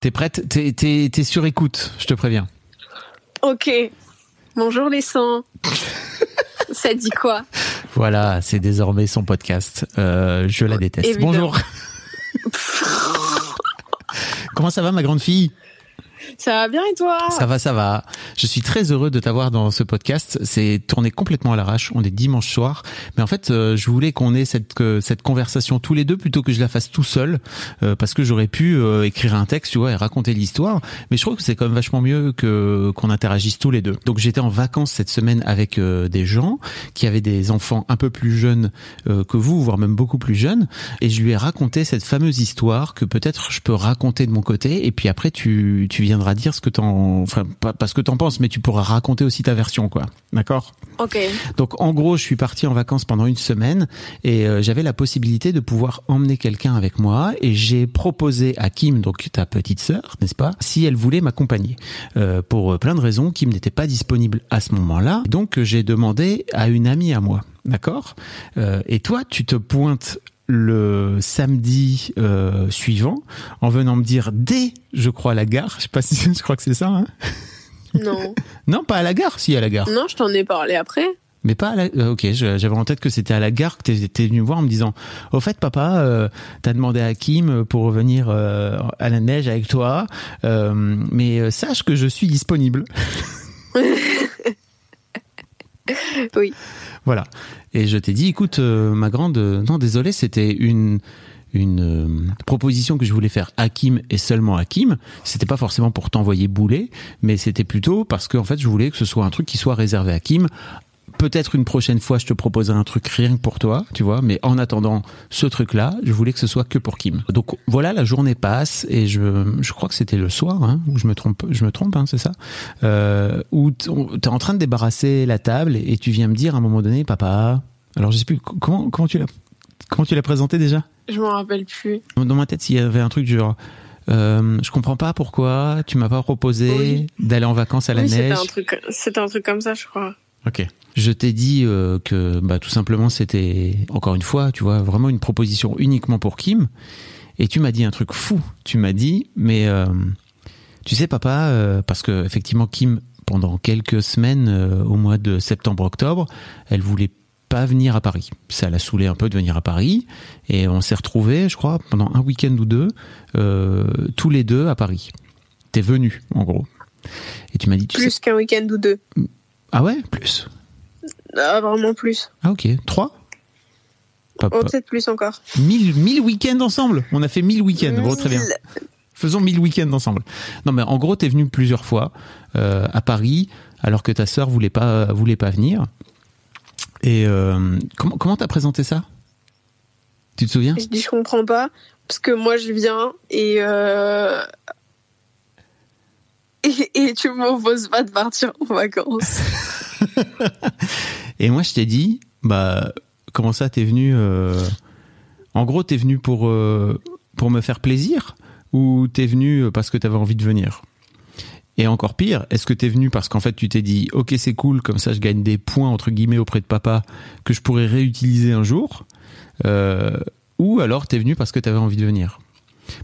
T'es prête? T'es t'es- t'es sur écoute, je te préviens. Ok. Bonjour les sangs. Ça dit quoi? Voilà, c'est désormais son podcast. Euh, je la déteste. Évidemment. Bonjour. Comment ça va, ma grande fille? Ça va bien et toi? Ça va, ça va. Je suis très heureux de t'avoir dans ce podcast. C'est tourné complètement à l'arrache. On est dimanche soir, mais en fait, euh, je voulais qu'on ait cette cette conversation tous les deux plutôt que je la fasse tout seul, euh, parce que j'aurais pu euh, écrire un texte, tu vois, et raconter l'histoire. Mais je trouve que c'est quand même vachement mieux que qu'on interagisse tous les deux. Donc j'étais en vacances cette semaine avec euh, des gens qui avaient des enfants un peu plus jeunes que vous, voire même beaucoup plus jeunes, et je lui ai raconté cette fameuse histoire que peut-être je peux raconter de mon côté, et puis après tu tu viendras dire ce que t'en, enfin pas, pas ce que t'en penses, mais tu pourras raconter aussi ta version, quoi. D'accord? Ok. Donc en gros, je suis parti en vacances pendant une semaine et euh, j'avais la possibilité de pouvoir emmener quelqu'un avec moi et j'ai proposé à Kim, donc ta petite sœur, n'est-ce pas, si elle voulait m'accompagner. Euh, pour plein de raisons, Kim n'était pas disponible à ce moment-là, donc j'ai demandé à une amie à moi, d'accord? Euh, Et toi, tu te pointes le samedi euh, suivant en venant me dire dès, je crois, la gare, je sais pas si je crois que c'est ça, hein Non. non, pas à la gare, si à la gare. non, je t'en ai parlé après. Mais pas à la... euh, Ok, j'avais en tête que c'était à la gare que t'es t'es venu me voir en me disant Au fait, papa, euh, t'as demandé à Kim pour revenir euh, à la neige avec toi, mais sache que je suis disponible. Oui. Voilà. Et je t'ai dit Écoute, euh, ma grande, euh, non, désolé, c'était une une euh, proposition que je voulais faire à Kim et seulement à Kim. C'était pas forcément pour t'envoyer bouler, mais c'était plutôt parce qu'en fait, je voulais que ce soit un truc qui soit réservé à Kim. Peut-être une prochaine fois, je te proposerai un truc rien que pour toi, tu vois. Mais en attendant ce truc-là, je voulais que ce soit que pour Kim. Donc voilà, la journée passe et je, je crois que c'était le soir, hein, où je me trompe, je me trompe, hein, c'est ça, euh, où t'es en train de débarrasser la table et tu viens me dire à un moment donné, papa. Alors je sais plus comment comment tu l'as comment tu l'as présenté déjà? Je m'en rappelle plus. Dans ma tête, s'il y avait un truc du genre. Euh, je comprends pas pourquoi tu m'as pas proposé Oui. d'aller en vacances à la oui, c'était neige. un truc. C'était un truc comme ça, je crois. Ok. Je t'ai dit euh, que bah, tout simplement c'était encore une fois, tu vois, vraiment une proposition uniquement pour Kim. Et tu m'as dit un truc fou. Tu m'as dit, mais euh, tu sais, papa, euh, parce que effectivement Kim, pendant quelques semaines, euh, au mois de septembre-octobre, elle voulait pas venir à Paris. Ça l'a saoulé un peu de venir à Paris. Et on s'est retrouvés, je crois, pendant un week-end ou deux, euh, tous les deux à Paris. T'es venu, en gros. Et tu m'as dit, tu sais, Plus qu'un week-end ou deux. Ah ouais, plus. Ah, vraiment plus. Ah ok, trois Pas- Oh, pas- peut-être plus encore. mille, mille week-ends ensemble On a fait mille week-ends, bon très bien. Faisons mille week-ends ensemble. Non mais en gros, t'es venu plusieurs fois euh, à Paris, alors que ta sœur voulait pas, voulait pas venir. Et euh, comment comment t'as présenté ça? Tu te souviens? Je dis, je comprends pas. Parce que moi, je viens et. Euh... Et, tu m'opposes pas de partir en vacances. Et moi, je t'ai dit, bah, comment ça, t'es venu euh, En gros, t'es venu pour euh, pour me faire plaisir ou t'es venu parce que t'avais envie de venir? Et encore pire, est-ce que t'es venu parce qu'en fait, tu t'es dit, ok, c'est cool, comme ça, je gagne des points entre guillemets auprès de papa que je pourrais réutiliser un jour euh, Ou alors t'es venu parce que t'avais envie de venir?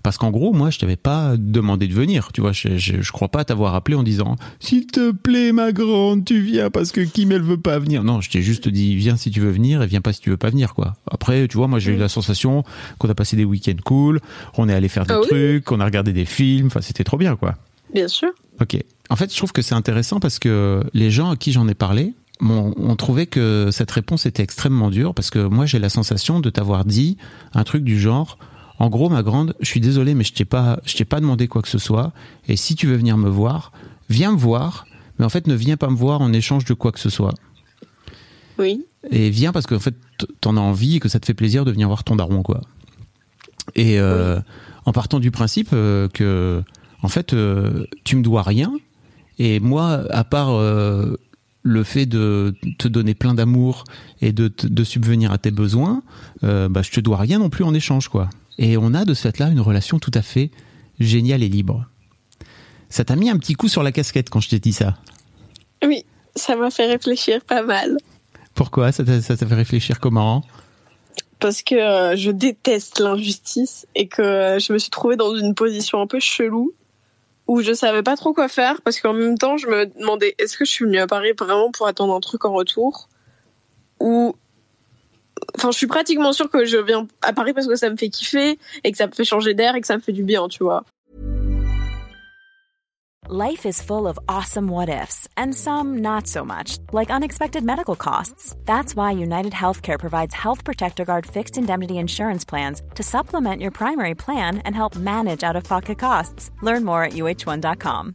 Parce qu'en gros, moi, je t'avais pas demandé de venir. Tu vois, je, je, je crois pas t'avoir appelé en disant S'il te plaît, ma grande, tu viens parce que Kim, elle veut pas venir. Non, je t'ai juste dit Viens si tu veux venir et viens pas si tu veux pas venir, quoi. Après, tu vois, moi, j'ai eu la sensation qu'on a passé des week-ends cool, on est allé faire des Ah oui trucs, qu'on a regardé des films. Enfin, c'était trop bien, quoi. Bien sûr. Ok. En fait, je trouve que c'est intéressant parce que les gens à qui j'en ai parlé ont trouvé que cette réponse était extrêmement dure parce que moi, j'ai la sensation de t'avoir dit un truc du genre. En gros, ma grande, je suis désolé, mais je t'ai pas, je t'ai pas demandé quoi que ce soit. Et si tu veux venir me voir, viens me voir. Mais en fait, ne viens pas me voir en échange de quoi que ce soit. Oui. Et viens parce que en fait, t'en as envie et que ça te fait plaisir de venir voir ton daron, quoi. Et euh, en partant du principe euh, que, en fait, euh, tu me dois rien. Et moi, à part euh, le fait de te donner plein d'amour et de, de subvenir à tes besoins, bah, je te dois rien non plus en échange, quoi. Et on a de ce fait-là une relation tout à fait géniale et libre. Ça t'a mis un petit coup sur la casquette quand je t'ai dit ça? Oui, ça m'a fait réfléchir pas mal. Pourquoi? Ça t'a fait réfléchir comment? Parce que euh, je déteste l'injustice et que euh, je me suis trouvée dans une position un peu chelou où je savais pas trop quoi faire parce qu'en même temps je me demandais est-ce que je suis venue à Paris vraiment pour attendre un truc en retour ou enfin je suis pratiquement sûre que je viens à Paris parce que ça me fait kiffer et que ça me fait changer d'air et que ça me fait du bien tu vois Life is full of awesome what ifs, and some not so much, like unexpected medical costs. That's why United Healthcare provides Health Protector Guard fixed indemnity insurance plans to supplement your primary plan and help manage out of pocket costs. Learn more at uh1.com.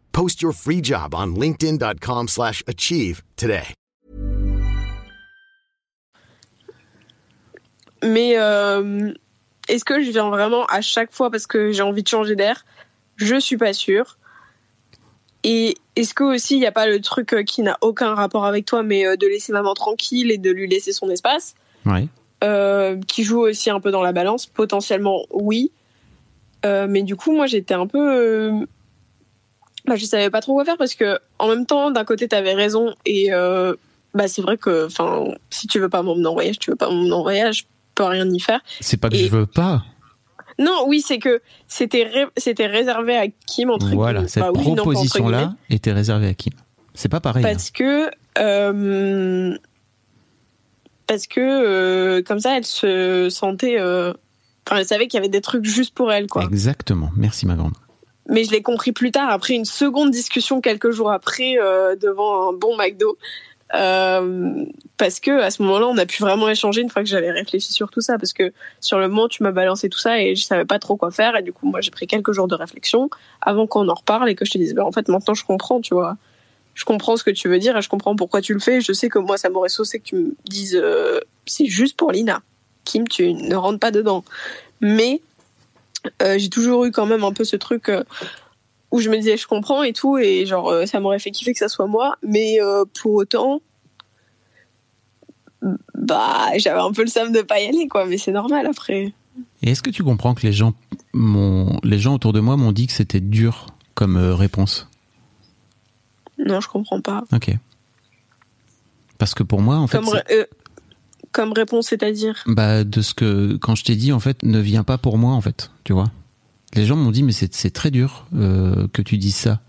Post your free job on linkedin.com/achieve slash achieve today. mais euh, est-ce que je viens vraiment à chaque fois parce que j'ai envie de changer d'air? Je suis pas sûre. Et est-ce que aussi il n'y a pas le truc euh, qui n'a aucun rapport avec toi mais euh, de laisser maman tranquille et de lui laisser son espace? Euh, qui joue aussi un peu dans la balance? Potentiellement oui. Euh, mais du coup moi j'étais un peu euh, bah, je savais pas trop quoi faire parce que en même temps d'un côté t'avais raison et euh, bah c'est vrai que enfin si tu veux pas m'emmener en voyage tu veux pas m'emmener en voyage je peux rien y faire C'est pas que Et- je veux pas. non oui c'est que c'était ré- c'était réservé à Kim entre Voilà, cette Bah oui, proposition-là guillemets. était réservée à Kim. C'est pas pareil. hein. parce que euh, parce que euh, comme ça elle se sentait enfin elle savait qu'il y avait des trucs juste pour elle quoi Exactement. Merci ma grande. Mais je l'ai compris plus tard après une seconde discussion quelques jours après euh, devant un bon McDo. Euh, parce que à ce moment-là on a pu vraiment échanger une fois que j'avais réfléchi sur tout ça parce que sur le moment tu m'as balancé tout ça et je savais pas trop quoi faire et du coup moi j'ai pris quelques jours de réflexion avant qu'on en reparle et que je te dise bah, en fait maintenant je comprends tu vois. Je comprends ce que tu veux dire et je comprends pourquoi tu le fais. Je sais que moi ça m'aurait saucé que tu me dises euh, c'est juste pour Lina. Kim tu ne rentres pas dedans. Mais euh, j'ai toujours eu quand même un peu ce truc euh, où je me disais je comprends et tout et genre euh, ça m'aurait fait kiffer que ça soit moi mais pour autant bah j'avais un peu le seum de pas y aller quoi mais c'est normal après. Et est-ce que tu comprends que les gens, les gens autour de moi m'ont dit que c'était dur comme réponse? Non je comprends pas. Ok. Parce que pour moi, en fait, comme, comme réponse c'est-à-dire bah, de ce que quand je t'ai dit, en fait, ne viens pas pour moi, en fait. Tu vois. Les gens m'ont dit, mais c'est c'est très dur euh, que tu dises ça.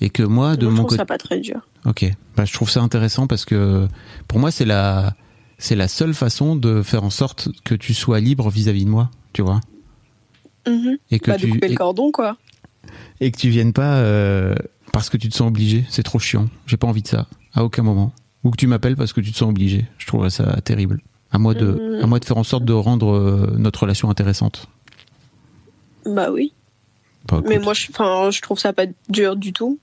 Et que moi, de Moi, je mon trouve côté, ça pas très dur Ok, bah, je trouve ça intéressant parce que pour moi c'est la c'est la seule façon de faire en sorte que tu sois libre vis-à-vis de moi, tu vois, Mhm. et que bah, de couper et, le cordon quoi et que tu viennes pas euh, parce que tu te sens obligé, c'est trop chiant. J'ai pas envie de ça à aucun moment. Ou que tu m'appelles parce que tu te sens obligé. Je trouverais ça terrible. À moi de à moi de faire en sorte de rendre euh, notre relation intéressante. bah oui Bah, mais moi je je trouve ça pas dur du tout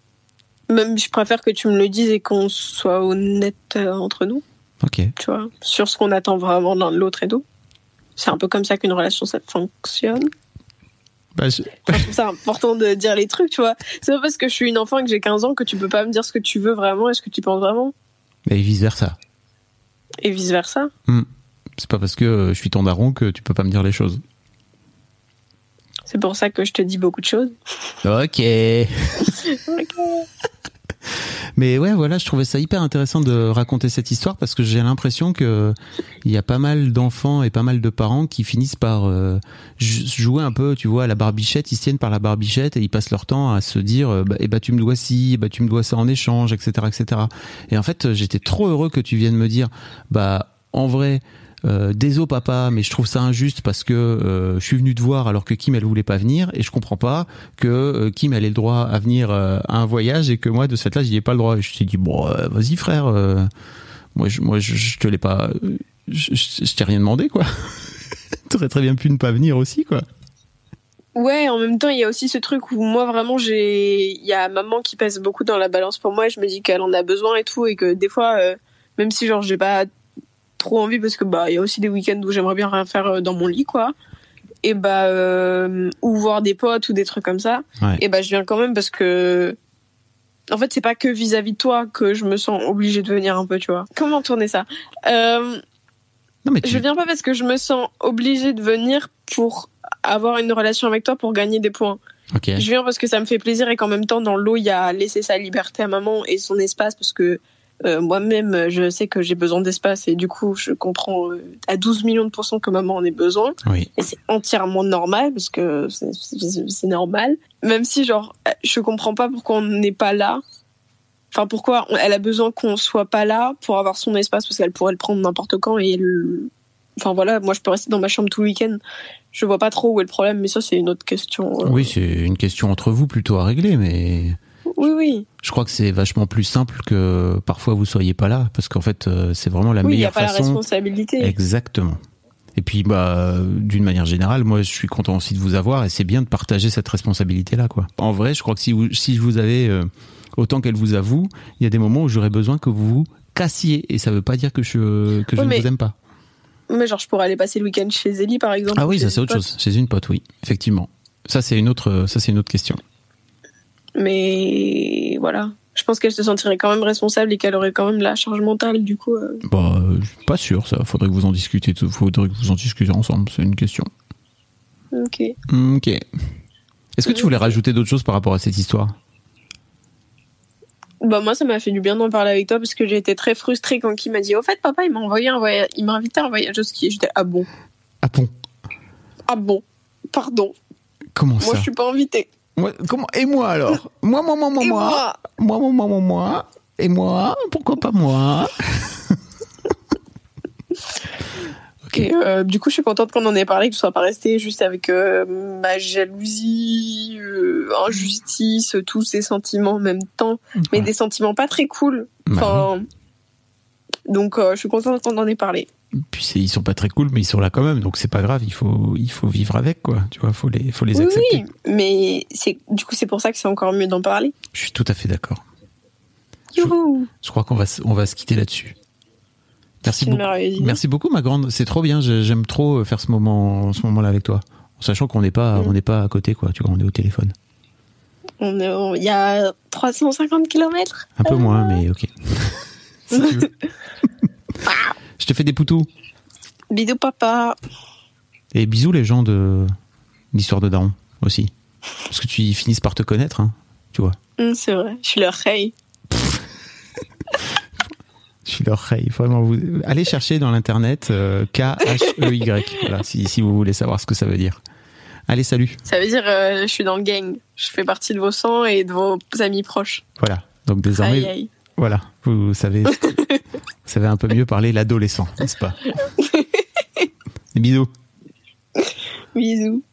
même je préfère que tu me le dises et qu'on soit honnête euh, entre nous ok. tu vois, sur ce qu'on attend vraiment l'un de l'autre et tout. C'est un peu comme ça qu'une relation ça fonctionne. Bah, je- Enfin, je trouve ça important de dire les trucs, tu vois. C'est pas parce que je suis une enfant et que j'ai 15 ans que tu peux pas me dire ce que tu veux vraiment et ce que tu penses vraiment. Et vice versa. Et vice versa. C'est pas parce que euh, je suis ton daron que tu peux pas me dire les choses. C'est pour ça que je te dis beaucoup de choses. Ok. Mais ouais, voilà, je trouvais ça hyper intéressant de raconter cette histoire parce que j'ai l'impression que il y a pas mal d'enfants et pas mal de parents qui finissent par euh, jou- jouer un peu, tu vois, à la barbichette. Ils tiennent par la barbichette et ils passent leur temps à se dire, euh, bah, eh bah tu me dois ci, eh bah tu me dois ça en échange, etc., etc. Et en fait, j'étais trop heureux que tu viennes me dire, bah en vrai, euh, désolé papa, mais je trouve ça injuste parce que euh, je suis venu te voir alors que Kim elle voulait pas venir et je comprends pas que euh, Kim elle ait le droit à venir euh, à un voyage et que moi de ce fait-là j'y ai pas le droit. Je t'ai dit bon, vas-y frère, moi je, moi je, je te l'ai pas, je, t'ai rien demandé quoi. T'aurais très bien pu ne pas venir aussi quoi. Ouais, en même temps, il y a aussi ce truc où moi vraiment j'ai, il y a maman qui pèse beaucoup dans la balance pour moi. Et je me dis qu'elle en a besoin et tout, et que des fois, même si genre j'ai pas trop envie parce que bah il y a aussi des week-ends où j'aimerais bien rien faire euh, dans mon lit quoi. Et bah euh, ou voir des potes ou des trucs comme ça. Ouais. Et bah je viens quand même parce que en fait c'est pas que vis-à-vis de toi que je me sens obligée de venir un peu, tu vois. Comment tourner ça? Euh, Non mais tu, Je viens pas parce que je me sens obligée de venir pour avoir une relation avec toi pour gagner des points. ok. Je viens parce que ça me fait plaisir et qu'en même temps, dans l'eau, il y a laisser sa liberté à maman et son espace parce que euh, moi-même, je sais que j'ai besoin d'espace et du coup, je comprends euh, à 12 millions de pourcents que maman en ait besoin Oui. et c'est entièrement normal parce que c'est- normal. Même si, genre, je comprends pas pourquoi on n'est pas là. Enfin, pourquoi elle a besoin qu'on soit pas là pour avoir son espace parce qu'elle pourrait le prendre n'importe quand et le... Enfin voilà, moi je peux rester dans ma chambre tout le week-end. Je vois pas trop où est le problème, mais ça c'est une autre question. euh. Oui, c'est une question entre vous plutôt à régler, mais Oui, oui. je crois que c'est vachement plus simple que parfois vous soyez pas là, parce qu'en fait, euh, c'est vraiment la Oui, il n'y a meilleure pas la façon. responsabilité. Exactement. Et puis, bah, d'une manière générale, moi, je suis content aussi de vous avoir, et c'est bien de partager cette responsabilité-là, quoi. En vrai, je crois que si vous, si je vous avais euh, autant qu'elle vous avoue, il y a des moments où j'aurais besoin que vous vous cassiez, et ça veut pas dire que je que je ne vous aime pas. Mais genre, je pourrais aller passer le week-end chez Zélie, par exemple. Ah oui, ou ça c'est autre pote. chose. Chez une pote, oui, effectivement. Ça c'est une autre, ça c'est une autre question. Mais voilà. Je pense qu'elle se sentirait quand même responsable et qu'elle aurait quand même la charge mentale, du coup. euh. Bah, euh, je suis pas sûr. Ça, faudrait que vous en discutiez. Faudrait que vous en discutiez ensemble. C'est une question. Ok. Ok. Est-ce que tu voulais rajouter d'autres choses par rapport à cette histoire? Bah, moi, ça m'a fait du bien d'en parler avec toi parce que j'ai été très frustrée quand Kim m'a dit Au fait, papa, il m'a envoyé un voyage, il m'a invité à un voyage au ski. J'étais Ah bon? Ah bon? Ah bon? Pardon. Comment Moi, ça? je suis pas invitée. Moi, comment Et moi alors? Moi, moi, moi, moi, moi. moi Moi, moi, moi, moi, moi. Et moi Pourquoi pas moi? Ok. Euh, du coup, je suis contente qu'on en ait parlé, que ce soit pas resté juste avec euh, ma jalousie, euh, injustice, tous ces sentiments en même temps, mais des sentiments pas très cool. Bah Enfin, donc, je suis contente qu'on en ait parlé. Puis ils sont pas très cool, mais ils sont là quand même, donc c'est pas grave. Il faut, il faut vivre avec quoi. Tu vois, faut les, faut les accepter. oui, mais c'est du coup c'est pour ça que c'est encore mieux d'en parler. Je suis tout à fait d'accord. Je- Youhou Je crois qu'on va, on va se quitter là-dessus. Merci beaucoup. Merci beaucoup, ma grande. C'est trop bien. J'ai- J'aime trop faire ce moment, ce moment-là avec toi, en sachant qu'on n'est pas, Mm. on n'est pas à côté, quoi. Tu vois, on est au téléphone. On est, on- il y a 350 km. Un peu moins, mais ok. si tu veux. Te fais des poutous Bisous papa. et bisous les gens de l'histoire de Daron aussi, parce que tu finissent par te connaître, hein, tu vois. Hum, c'est vrai, je suis leur hey. Je suis leur rey. Vraiment, vous allez chercher dans l'internet euh, K H E Y. voilà, si, si vous voulez savoir ce que ça veut dire. Allez, salut. Ça veut dire euh, je suis dans le gang. Je fais partie de vos sangs et de vos amis proches. Voilà. Donc désormais, Aïe aïe. voilà, vous savez, vous savez un peu mieux parler l'adolescent, n'est-ce pas? Bisous. Bisous.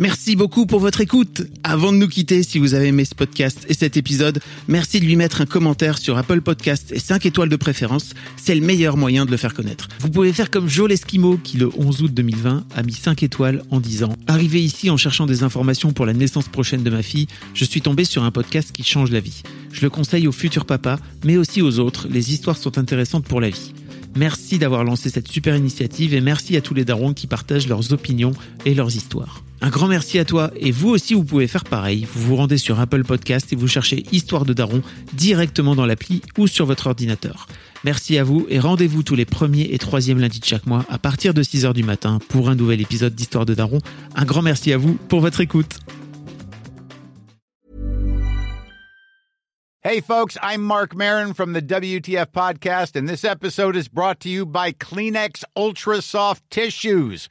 Merci beaucoup pour votre écoute. Avant de nous quitter, si vous avez aimé ce podcast et cet épisode, merci de lui mettre un commentaire sur Apple Podcast et 5 étoiles de préférence. C'est le meilleur moyen de le faire connaître. Vous pouvez faire comme Joe Esquimau qui, le 11 août 2020, a mis 5 étoiles en disant Arrivé ici en cherchant des informations pour la naissance prochaine de ma fille, je suis tombé sur un podcast qui change la vie. Je le conseille aux futurs papas, mais aussi aux autres. Les histoires sont intéressantes pour la vie. Merci d'avoir lancé cette super initiative et merci à tous les darons qui partagent leurs opinions et leurs histoires. Un grand merci à toi et vous aussi vous pouvez faire pareil. Vous vous rendez sur Apple Podcast et vous cherchez Histoire de Daron directement dans l'appli ou sur votre ordinateur. Merci à vous et rendez-vous tous les premiers et troisièmes lundis de chaque mois à partir de 6h du matin pour un nouvel épisode d'Histoire de Daron. Un grand merci à vous pour votre écoute. Hey, folks, I'm Mark Marin from the WTF Podcast, and this episode is brought to you by Kleenex Ultra Soft Tissues,